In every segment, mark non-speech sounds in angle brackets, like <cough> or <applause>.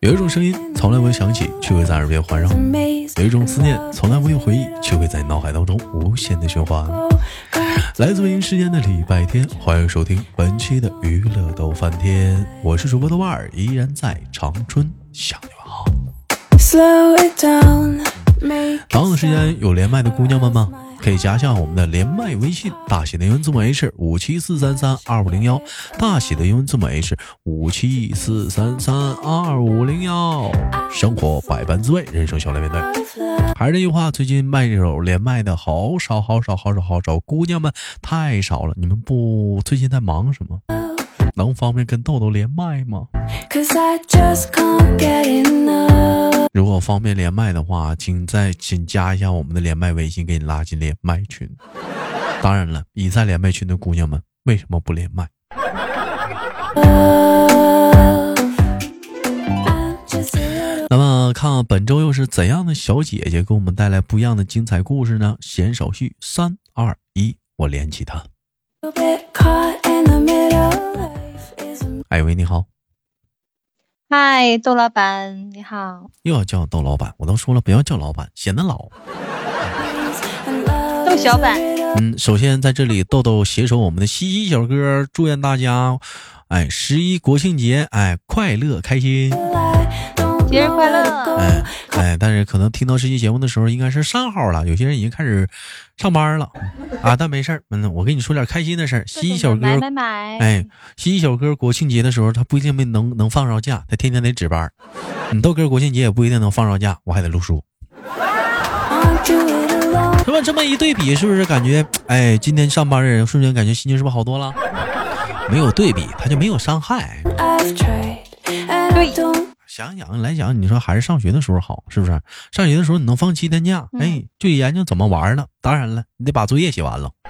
有一种声音从来不会响起，却会在耳边环绕；有一种思念从来不用回忆，却会在脑海当中无限的循环。来自北京时间的礼拜天，欢迎收听本期的娱乐逗翻天，我是主播豆瓣儿，依然在长春向你们好。同样的时间有连麦的姑娘们吗？可以加一下我们的连麦微信，大写的英文字母 H 五七四三三二五零幺，大写的英文字母 H 五七四三三二五零幺。生活百般滋味，人生笑来面对。还是那句话，最近麦手连麦的好少好少好少好少，姑娘们太少了。你们不最近在忙什么？能方便跟豆豆连麦吗？如果方便连麦的话，请再请加一下我们的连麦微信，给你拉进连麦群。当然了，已在连麦群的姑娘们，为什么不连麦？那么，看看本周又是怎样的小姐姐给我们带来不一样的精彩故事呢？闲手续，三二一，我连起她。哎喂，你好。嗨，窦老板，你好。又要叫窦老板，我都说了不要叫老板，显得老。<laughs> 窦小板。嗯，首先在这里，豆豆携手我们的西西小哥，祝愿大家，哎，十一国庆节，哎，快乐开心。节日快乐！哎哎，但是可能听到这期节目的时候，应该是上号了。有些人已经开始上班了啊，但没事儿。嗯，我跟你说点开心的事儿。西西小哥，买买买！哎，西西小哥国庆节的时候，他不一定没能能放着假，他天天得值班。你豆哥国庆节也不一定能放着假，我还得录书。是吧？这么一对比，是不是感觉哎，今天上班的人瞬间感觉心情是不是好多了？没有对比，他就没有伤害。对。想想来讲，你说还是上学的时候好，是不是？上学的时候你能放七天假，哎，就研究怎么玩了。当然了，你得把作业写完了。<laughs>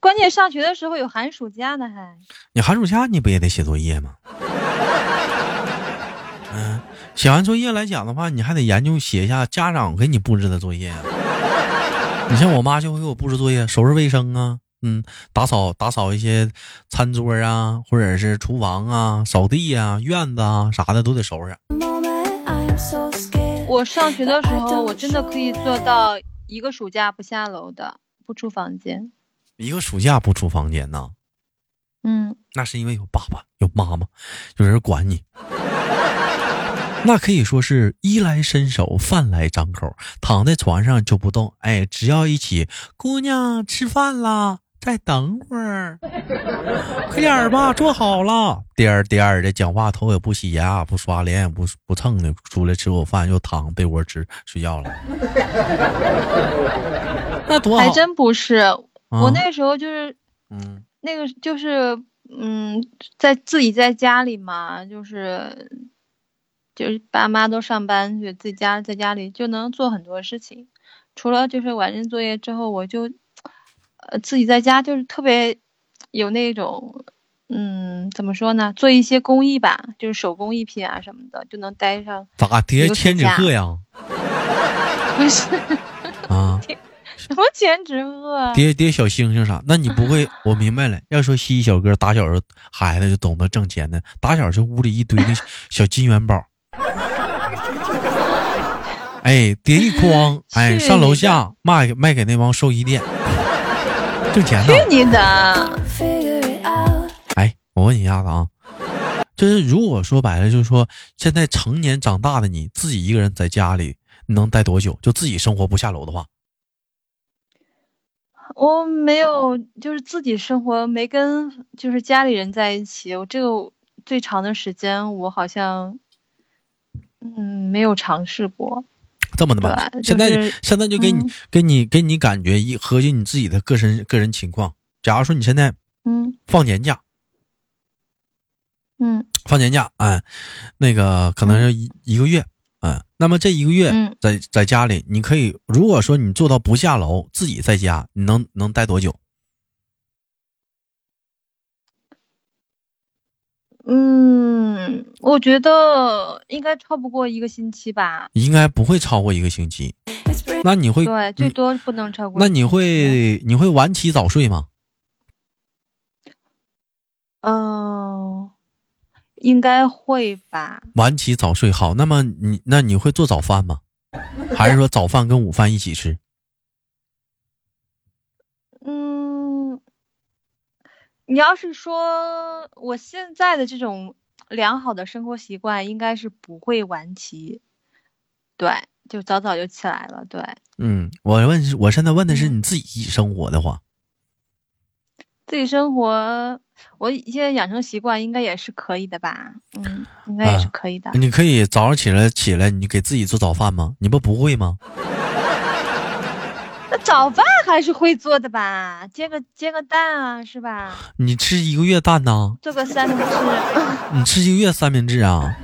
关键上学的时候有寒暑假呢，还你寒暑假你不也得写作业吗？<laughs> 嗯，写完作业来讲的话，你还得研究写一下家长给你布置的作业。你像我妈就会给我布置作业，收拾卫生啊。嗯，打扫打扫一些餐桌啊，或者是厨房啊，扫地啊，院子啊啥的都得收拾。我上学的时候，我真的可以做到一个暑假不下楼的，不出房间。一个暑假不出房间呢？嗯，那是因为有爸爸有妈妈，有人管你。<laughs> 那可以说是衣来伸手，饭来张口，躺在床上就不动。哎，只要一起，姑娘吃饭啦。再等会儿，快点儿吧，做好了。颠儿颠儿的讲话，头也不洗，牙不刷，脸也不不蹭的，出来吃口饭又躺被窝吃睡觉了。<laughs> 那多好，还真不是。我那时候就是，嗯，那个就是，嗯，在自己在家里嘛，就是就是爸妈都上班去，自己家在家里就能做很多事情。除了就是完成作业之后，我就。呃，自己在家就是特别有那种，嗯，怎么说呢？做一些工艺吧，就是手工艺品啊什么的，就能待上。咋叠千纸鹤呀？<laughs> 不是啊？<laughs> 什么千纸鹤？叠叠小星星啥？那你不会？我明白了。要说西西小哥打小孩子就懂得挣钱的，打小就屋里一堆那小金元宝。<laughs> 哎，叠一筐，哎，上楼下卖卖给那帮寿衣店。挣钱呢？去你的！哎，我问你一下子啊，就是如果说白了，就是说现在成年长大的你自己一个人在家里，你能待多久？就自己生活不下楼的话，我没有，就是自己生活没跟就是家里人在一起。我这个最长的时间，我好像嗯没有尝试过。这么的吧，现在现在就给你给你给你感觉一合计你自己的个人个人情况。假如说你现在嗯。放年假，嗯。放年假哎，那个可能是一一个月啊，那么这一个月在在家里，你可以如果说你做到不下楼，自己在家，你能能待多久？嗯，我觉得应该超不过一个星期吧。应该不会超过一个星期。那你会对最多不能超过。那你会你会晚起早睡吗？嗯，应该会吧。晚起早睡好，那么你那你会做早饭吗？还是说早饭跟午饭一起吃？你要是说我现在的这种良好的生活习惯，应该是不会晚起，对，就早早就起来了，对。嗯，我问，我现在问的是你自己生活的话，自己生活，我现在养成习惯应该也是可以的吧？嗯，应该也是可以的。你可以早上起来起来，你给自己做早饭吗？你不不会吗？那早饭还是会做的吧，煎个煎个蛋啊，是吧？你吃一个月蛋呢？做个三明治。<laughs> 你吃一个月三明治啊？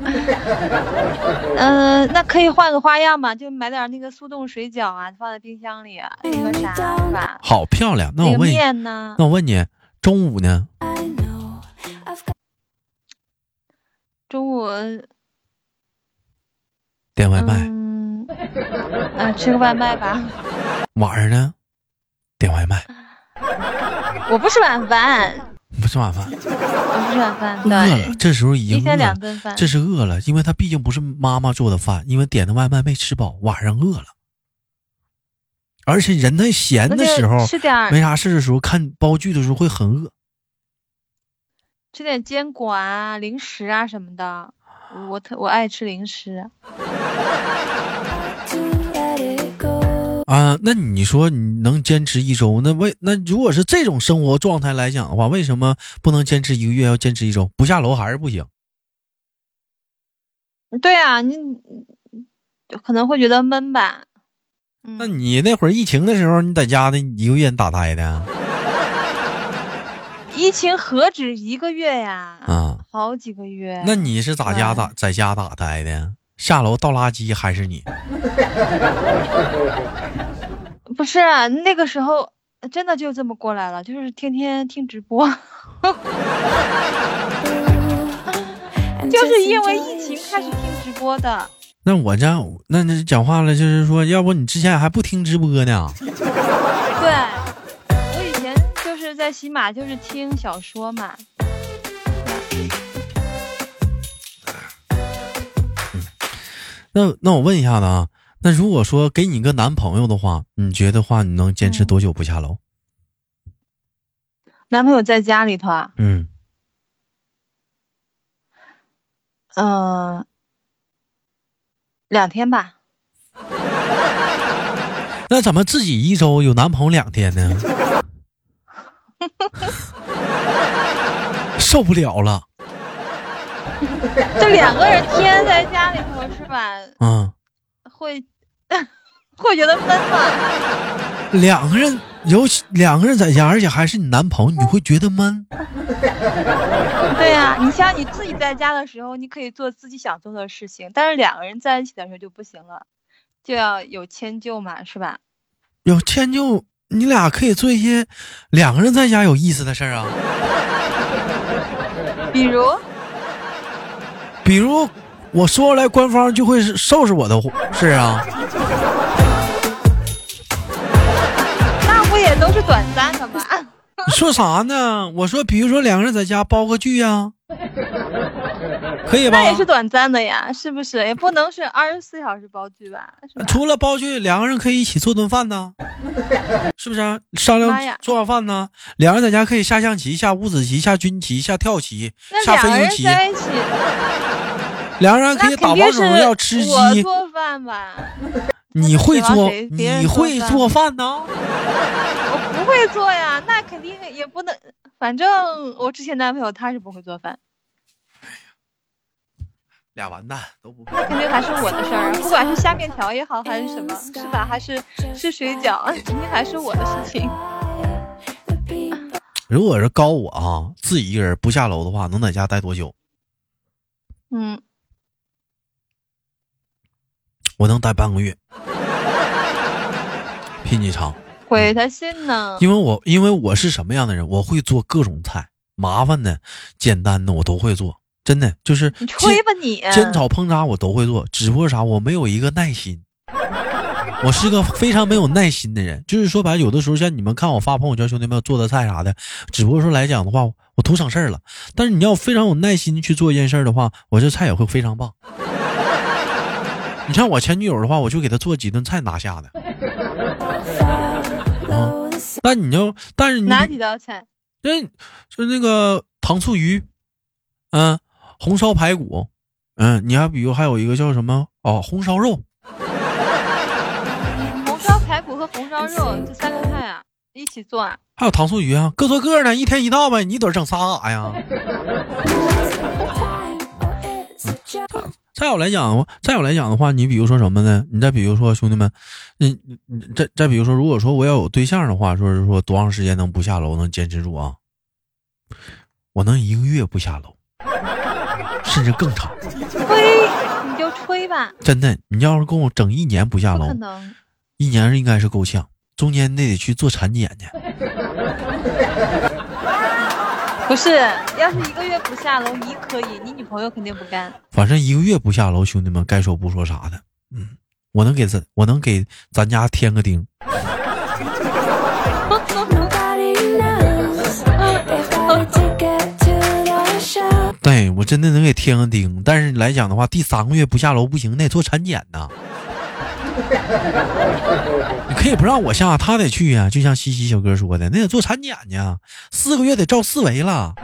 嗯，那可以换个花样嘛，就买点那个速冻水饺啊，放在冰箱里，那个啥，是吧？好漂亮。那我问你，那我问你，中午呢？中午点外卖。嗯，吃个外卖吧。晚上呢？点外卖。<laughs> 我不吃晚饭。不吃晚饭。我不吃晚饭。饿了，这时候已经一天两顿饭。这是饿了，因为他毕竟不是妈妈做的饭，因为点的外卖没吃饱，晚上饿了。而且人在闲的时候，吃点没啥事的时候，看煲剧的时候会很饿。吃点坚果啊，零食啊什么的。我特我爱吃零食。啊，那你说你能坚持一周？那为那如果是这种生活状态来讲的话，为什么不能坚持一个月？要坚持一周？不下楼还是不行？对啊，你可能会觉得闷吧。那你那会儿疫情的时候，你在家的一个月你打胎的？疫情何止一个月呀？啊，好几个月。那你是咋家咋在家打胎的？下楼倒垃圾还是你？<laughs> 不是那个时候，真的就这么过来了，就是天天听直播，<laughs> 就是因为疫情开始听直播的。那我这样，那那讲话了，就是说，要不你之前还不听直播呢？<laughs> 对，我以前就是在喜马，就是听小说嘛。那那我问一下子啊，那如果说给你个男朋友的话，你觉得话你能坚持多久不下楼？男朋友在家里头啊？嗯。嗯，两天吧。<laughs> 那怎么自己一周有男朋友两天呢？<laughs> 受不了了。<laughs> 这两个人天天在家里头是吧？嗯，会 <laughs> 会觉得闷吗？两个人有两个人在家，而且还是你男朋友，你会觉得闷？<laughs> 对呀，你像你自己在家的时候，你可以做自己想做的事情，但是两个人在一起的时候就不行了，就要有迁就嘛，是吧？有迁就，你俩可以做一些两个人在家有意思的事儿啊，比如。比如我说出来，官方就会收拾我的事啊。那不也都是短暂的吗？你 <laughs> 说啥呢？我说，比如说两个人在家包个剧呀，可以吧？那也是短暂的呀，是不是？也不能是二十四小时包剧吧？除了包剧，两个人可以一起做顿饭呢，是不是？商量做完饭呢，两个人在家可以下象棋、下五子棋、下军棋、下跳棋、下飞行棋。两个人可以打王者荣耀吃鸡。我做饭吧。<laughs> 你会做？你会做饭呢？<laughs> 我不会做呀，那肯定也不能。反正我之前男朋友他是不会做饭。俩完蛋都不。那肯定还是我的事儿，不管是下面条也好，还是什么，是吧？还是吃水饺，肯定还是我的事情。<laughs> 如果是高我啊，自己一个人不下楼的话，能在家待多久？嗯。我能待半个月，<laughs> 比你长。回他信呢？因为我因为我是什么样的人？我会做各种菜，麻烦的、简单的我都会做。真的就是你吹吧你，煎炒烹炸我都会做。只不过啥，我没有一个耐心。我是个非常没有耐心的人。就是说白，有的时候像你们看我发朋友圈，兄弟们做的菜啥的，只不过说来讲的话，我我图省事儿了。但是你要非常有耐心去做一件事儿的话，我这菜也会非常棒。你像我前女友的话，我就给她做几顿菜拿下的。<laughs> 啊，但你要，但是你哪几道菜？那就那个糖醋鱼，嗯，红烧排骨，嗯，你还比如还有一个叫什么哦，红烧肉。红烧排骨和红烧肉这三个菜啊，一起做啊？还有糖醋鱼啊，各做各的，一天一道呗。你得整仨干啥呀？<laughs> 再有来讲，再有来讲的话，你比如说什么呢？你再比如说兄弟们，你你再再比如说，如果说我要有对象的话，说是说多长时间能不下楼能坚持住啊？我能一个月不下楼，甚至更长。吹，你就吹吧。真的，你要是跟我整一年不下楼，一年应该是够呛，中间那得去做产检去。不是，要是一个月不下楼，你可以，你女朋友肯定不干。反正一个月不下楼，兄弟们该说不说啥的，嗯，我能给咱，我能给咱家添个丁。对我真的能给添个丁，但是来讲的话，第三个月不下楼不行，得做产检呢。<laughs> 你可以不让我下，他得去呀。就像西西小哥说的，那得做产检去，四个月得照四维了。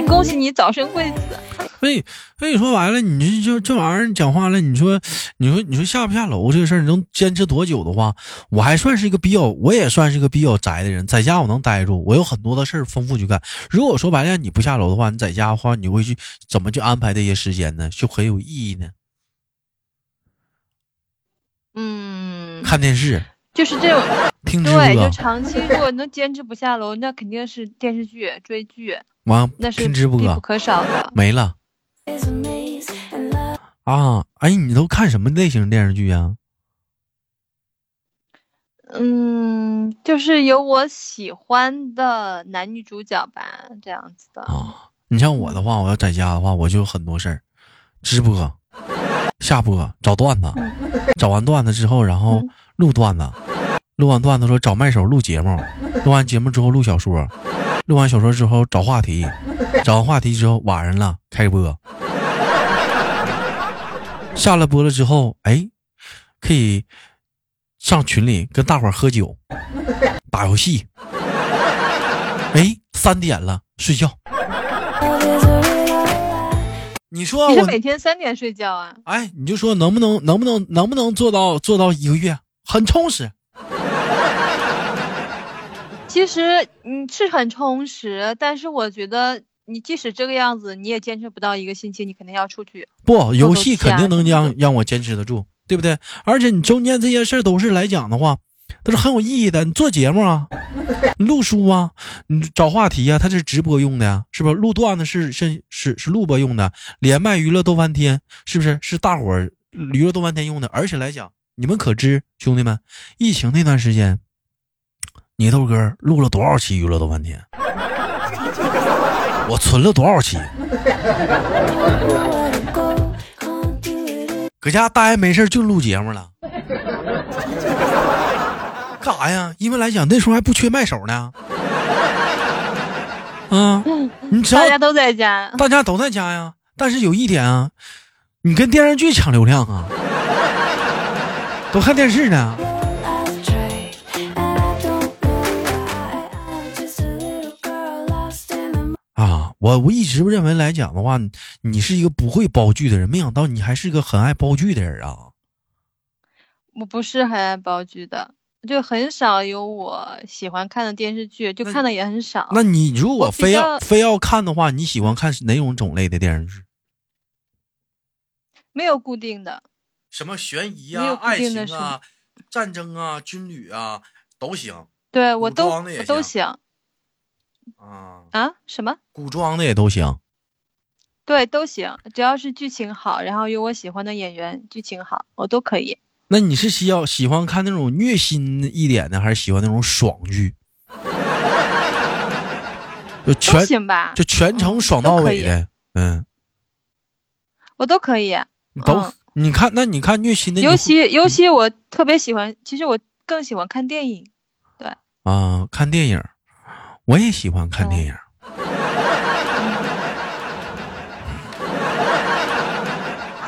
得恭喜你早生贵子。<laughs> 所以，所以说完了，你这就这玩意儿讲话了。你说，你说，你说下不下楼这个事儿能坚持多久的话，我还算是一个比较，我也算是一个比较宅的人，在家我能待住，我有很多的事儿丰富去干。如果说白了你不下楼的话，你在家的话，你会去怎么去安排这些时间呢？就很有意义呢。嗯，看电视，就是这种听对，就长期如果能坚持不下楼，那肯定是电视剧追剧，完那是听直播不可少的，没了。啊，哎，你都看什么类型电视剧啊？嗯，就是有我喜欢的男女主角吧，这样子的。啊，你像我的话，我要在家的话，我就有很多事儿，直播、下播、找段子，找完段子之后，然后录段子，录完段子说找麦手录节目，<laughs> 录完节目之后录小说，录完小说之后找话题，找完话题之后晚上了开播。下了播了之后，哎，可以上群里跟大伙喝酒、打游戏。哎，三点了，睡觉。你说我每天三点睡觉啊？哎，你就说能不能能不能能不能做到做到一个月很充实？其实你是很充实，但是我觉得。你即使这个样子，你也坚持不到一个星期，你肯定要出去。不，游戏肯定能让让我坚持得住，对不对？而且你中间这些事儿都是来讲的话，都是很有意义的。你做节目啊，<laughs> 你录书啊，你找话题啊，它是直播用的呀，是不是？录段子是是是是录播用的，连麦娱乐逗翻天，是不是？是大伙儿娱乐逗翻天用的。而且来讲，你们可知兄弟们，疫情那段时间，你豆哥录了多少期娱乐逗翻天？<laughs> 我存了多少期？搁家待没事就录节目了，干啥呀？因为来讲那时候还不缺卖手呢。啊，你知道大家都在家，大家都在家呀。但是有一点啊，你跟电视剧抢流量啊，都看电视呢。我我一直认为来讲的话，你是一个不会煲剧的人，没想到你还是个很爱煲剧的人啊！我不是很爱煲剧的，就很少有我喜欢看的电视剧，就看的也很少。那你如果非要非要看的话，你喜欢看哪种种类的电视剧？没有固定的，什么悬疑啊、爱情啊、战争啊、军旅啊都行。对我都我都行。啊啊！什么古装的也都行，对，都行，只要是剧情好，然后有我喜欢的演员，剧情好，我都可以。那你是需要喜欢看那种虐心一点的，还是喜欢那种爽剧？就全行吧，就全程爽到尾的，嗯，我都可以。都你看，那你看虐心的，尤其尤其我特别喜欢，其实我。更喜欢看电影。对啊，看电影，我也喜欢看电影。<laughs>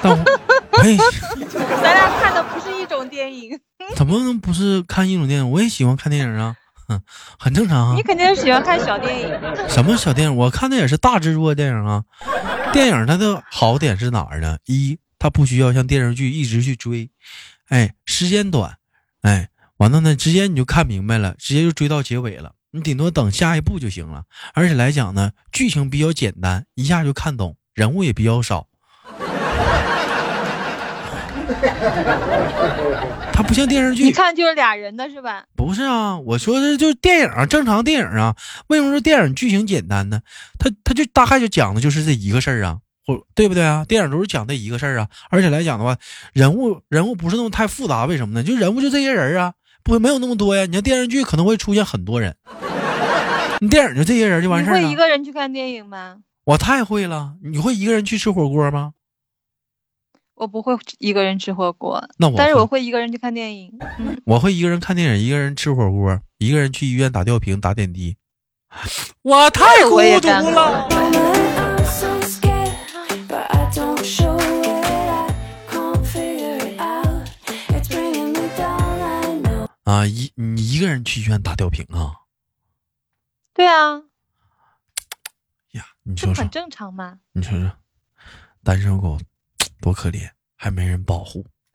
但我也，咱俩看的不是一种电影。<laughs> 怎么能不是看一种电影？我也喜欢看电影啊，<laughs> 很正常啊。你肯定喜欢看小电影。什么小电影？我看的也是大制作电影啊。电影它的好点是哪儿呢？一，它不需要像电视剧一直去追，哎，时间短，哎，完了呢，直接你就看明白了，直接就追到结尾了。你顶多等下一步就行了。而且来讲呢，剧情比较简单，一下就看懂，人物也比较少。它不像电视剧，一看就是俩人的是吧？不是啊，我说的就是电影，正常电影啊。为什么说电影剧情简单呢？它它就大概就讲的就是这一个事儿啊，或对不对啊？电影都是讲这一个事儿啊。而且来讲的话，人物人物不是那么太复杂，为什么呢？就人物就这些人啊，不会没有那么多呀。你像电视剧可能会出现很多人，你电影就这些人就完事儿了。会一个人去看电影吗？我太会了。你会一个人去吃火锅吗？我不会一个人吃火锅，那我但是我会一个人去看电影。<laughs> 我会一个人看电影，一个人吃火锅，一个人去医院打吊瓶、打点滴。<laughs> 我太孤独了。啊，一你一个人去医院打吊瓶啊？对啊。呀，你说说，很正常吗？你说说，单身狗。多可怜，还没人保护。<laughs>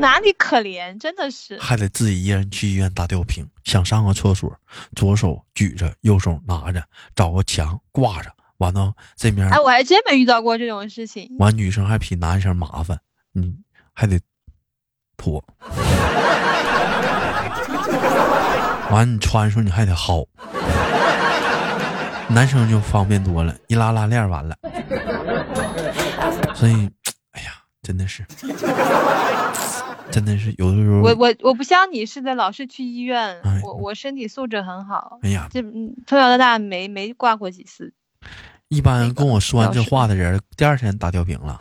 哪里可怜？真的是，还得自己一人去医院打吊瓶。想上个厕所，左手举着，右手拿着，找个墙挂着。完了这面，哎，我还真没遇到过这种事情。完，女生还比男生麻烦，你还得脱。完，你穿的时候你还得薅。男生就方便多了，一拉拉链完了。所以，哎呀，真的是，真的是有的时候，我我我不像你似的，老是去医院。我我身体素质很好。哎呀，这从小到大没没挂过几次。一般跟我说完这话的人，第二天打吊瓶了。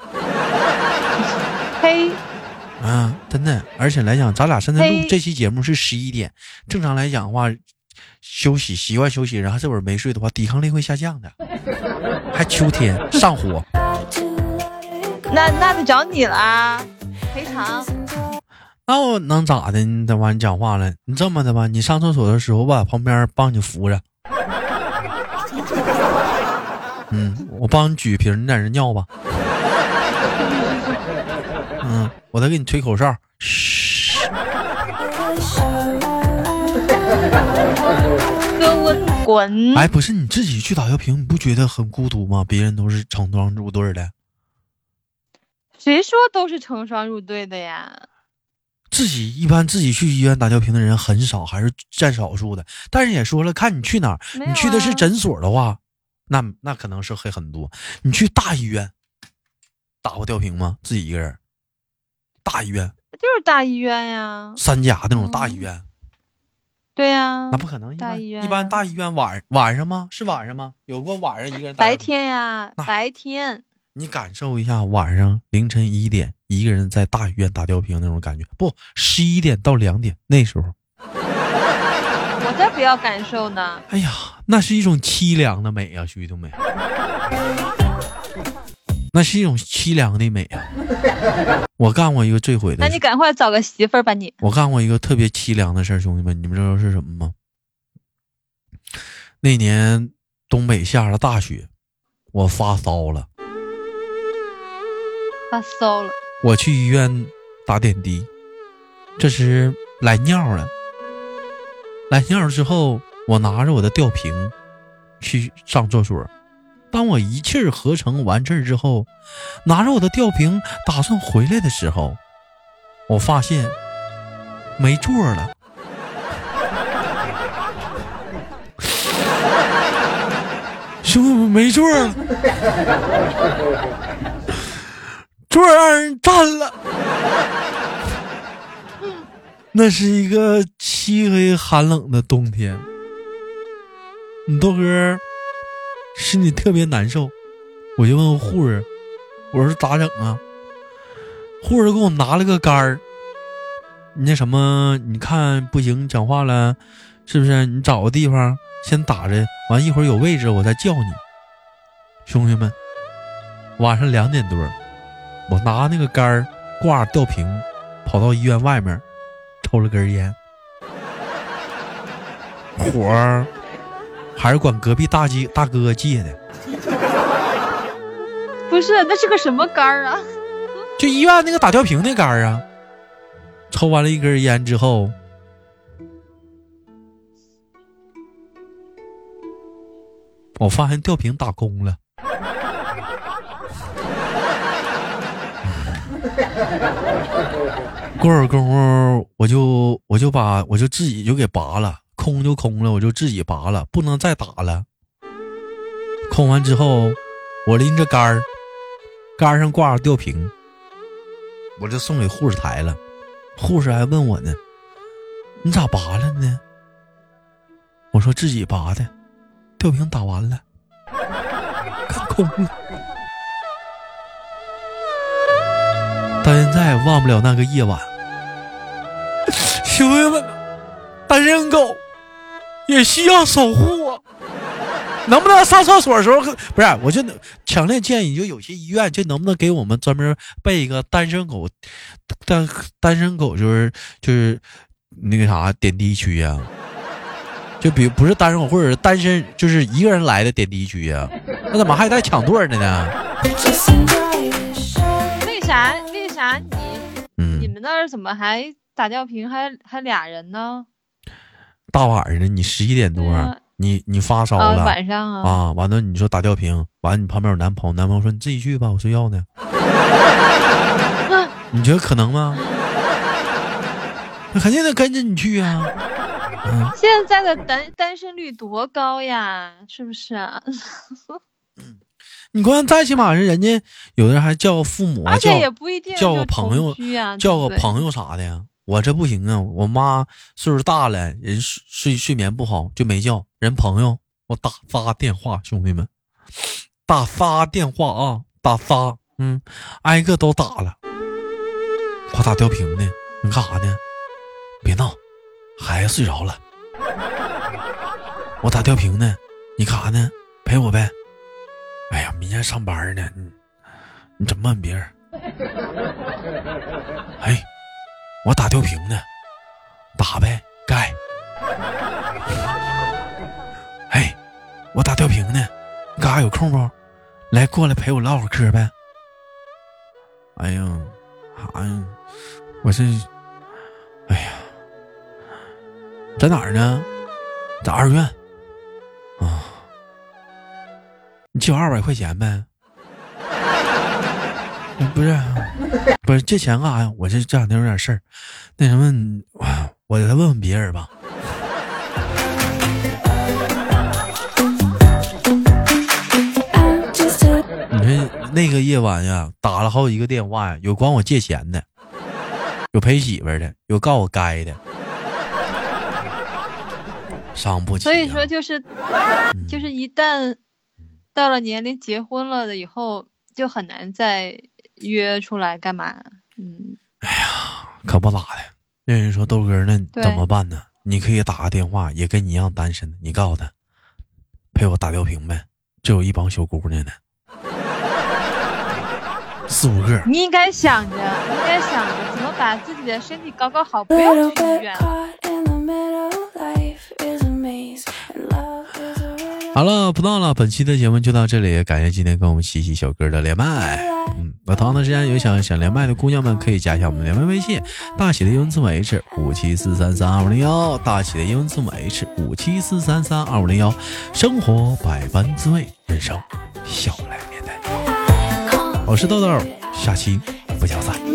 嘿。啊，真的，而且来讲，咱俩现在录这期节目是十一点，正常来讲的话。休息，习惯休息，然后这会儿没睡的话，抵抗力会下降的。还秋天上火，那那得找你了，赔偿。那我能咋的？你等完你讲话了，你这么的吧，你上厕所的时候，我把旁边帮你扶着。嗯，我帮你举瓶，你在这尿吧。嗯，我再给你吹口哨。嘘。滚！哎，不是你自己去打吊瓶，你不觉得很孤独吗？别人都是成双入对的。谁说都是成双入对的呀？自己一般自己去医院打吊瓶的人很少，还是占少数的。但是也说了，看你去哪儿，你去的是诊所的话，那那可能是会很多。你去大医院打过吊瓶吗？自己一个人？大医院？就是大医院呀，三甲那种大医院。对呀，那不可能。大医院一般大医院晚晚上吗？是晚上吗？有过晚上一个人。白天呀，白天。你感受一下晚上凌晨一点一个人在大医院打吊瓶那种感觉，不，十一点到两点那时候。我才不要感受呢。哎呀，那是一种凄凉的美啊，兄弟们。那是一种凄凉的美啊！<laughs> 我干过一个最毁的，那你赶快找个媳妇儿吧你。我干过一个特别凄凉的事儿，兄弟们，你们知道是什么吗？那年东北下了大雪，我发烧了，发烧了，我去医院打点滴，这时来尿了，来尿之后，我拿着我的吊瓶去上厕所。当我一气儿合成完事儿之后，拿着我的吊瓶打算回来的时候，我发现没座了。<laughs> 兄弟们，没座了，座让人占了。<laughs> 那是一个漆黑寒冷的冬天，你豆哥。心里特别难受，我就问护士：“我说咋整啊？”护士给我拿了个杆儿，那什么，你看不行，讲话了，是不是？你找个地方先打着，完一会儿有位置我再叫你。兄弟们，晚上两点多，我拿那个杆儿挂吊瓶，跑到医院外面抽了根烟，火还是管隔壁大姐大哥借的。不是，那是个什么杆儿啊？就医院那个打吊瓶那杆儿啊。抽完了一根烟之后，我发现吊瓶打空了。过会儿功夫，我就我就把我就自己就给拔了，空就空了，我就自己拔了，不能再打了。空完之后，我拎着杆儿，杆上挂着吊瓶，我就送给护士台了。护士还问我呢：“你咋拔了呢？”我说：“自己拔的，吊瓶打完了，看空了。”到现在忘不了那个夜晚，<laughs> 兄弟们，单身狗也需要守护啊！能不能上厕所的时候不是？我就强烈建议，就有些医院就能不能给我们专门备一个单身狗单单身狗就是就是那个啥点滴区呀？就比不是单身狗或者是单身就是一个人来的点滴区呀？那怎么还带抢座的呢？为啥？为啥你嗯你们那儿怎么还打吊瓶还还俩人呢？大晚上的你十一点多。你你发烧了，晚上啊，啊，完了你说打吊瓶，完了你旁边有男朋友，男朋友说你自己去吧，我睡觉呢。<laughs> 你觉得可能吗？那肯定得跟着你去啊。现在的单单身率多高呀，是不是啊？<laughs> 你关再起码是人家有的人还叫父母，而且也不一定叫个朋友，叫个朋友啥的呀。我这不行啊！我妈岁数大了，人睡睡眠不好，就没叫人朋友。我打发电话，兄弟们，打发电话啊，打发，嗯，挨个都打了。我打吊瓶呢，你干啥呢？别闹，孩子睡着了。我打吊瓶呢，你干啥呢？陪我呗。哎呀，明天上班呢，你你怎么问别人？哎。我打吊瓶呢，打呗，该。<laughs> 哎，我打吊瓶呢，你干啥有空不？来过来陪我唠会嗑呗。哎呀，啥呀？我这，哎呀，在哪儿呢？在二院。啊，你借我二百块钱呗。不是，不是借钱干啥呀？我这这两天有点事儿，那什么，我再问问别人吧。你说那个夜晚呀，打了好几个电话呀，有管我借钱的，有陪媳妇的，有告我该的，伤不起。所以说，就是就是一旦到了年龄结婚了的以后，就很难再。约出来干嘛？嗯，哎呀，可不咋的。那人说豆哥，那怎么办呢？你可以打个电话，也跟你一样单身。你告诉他，陪我打吊瓶呗。这有一帮小姑娘呢，<laughs> 四五个。你应该想着，应该想着怎么把自己的身体搞搞好，不要去医院。好了，不闹了，本期的节目就到这里，感谢今天跟我们西西小哥的连麦。嗯，那同样的时间有想想连麦的姑娘们，可以加一下我们连麦微信，大写的英文字母 H 五七四三三二五零幺，大写的英文字母 H 五七四三三二五零幺。生活百般滋味，人生笑来面对。我是豆豆，下期不见不散。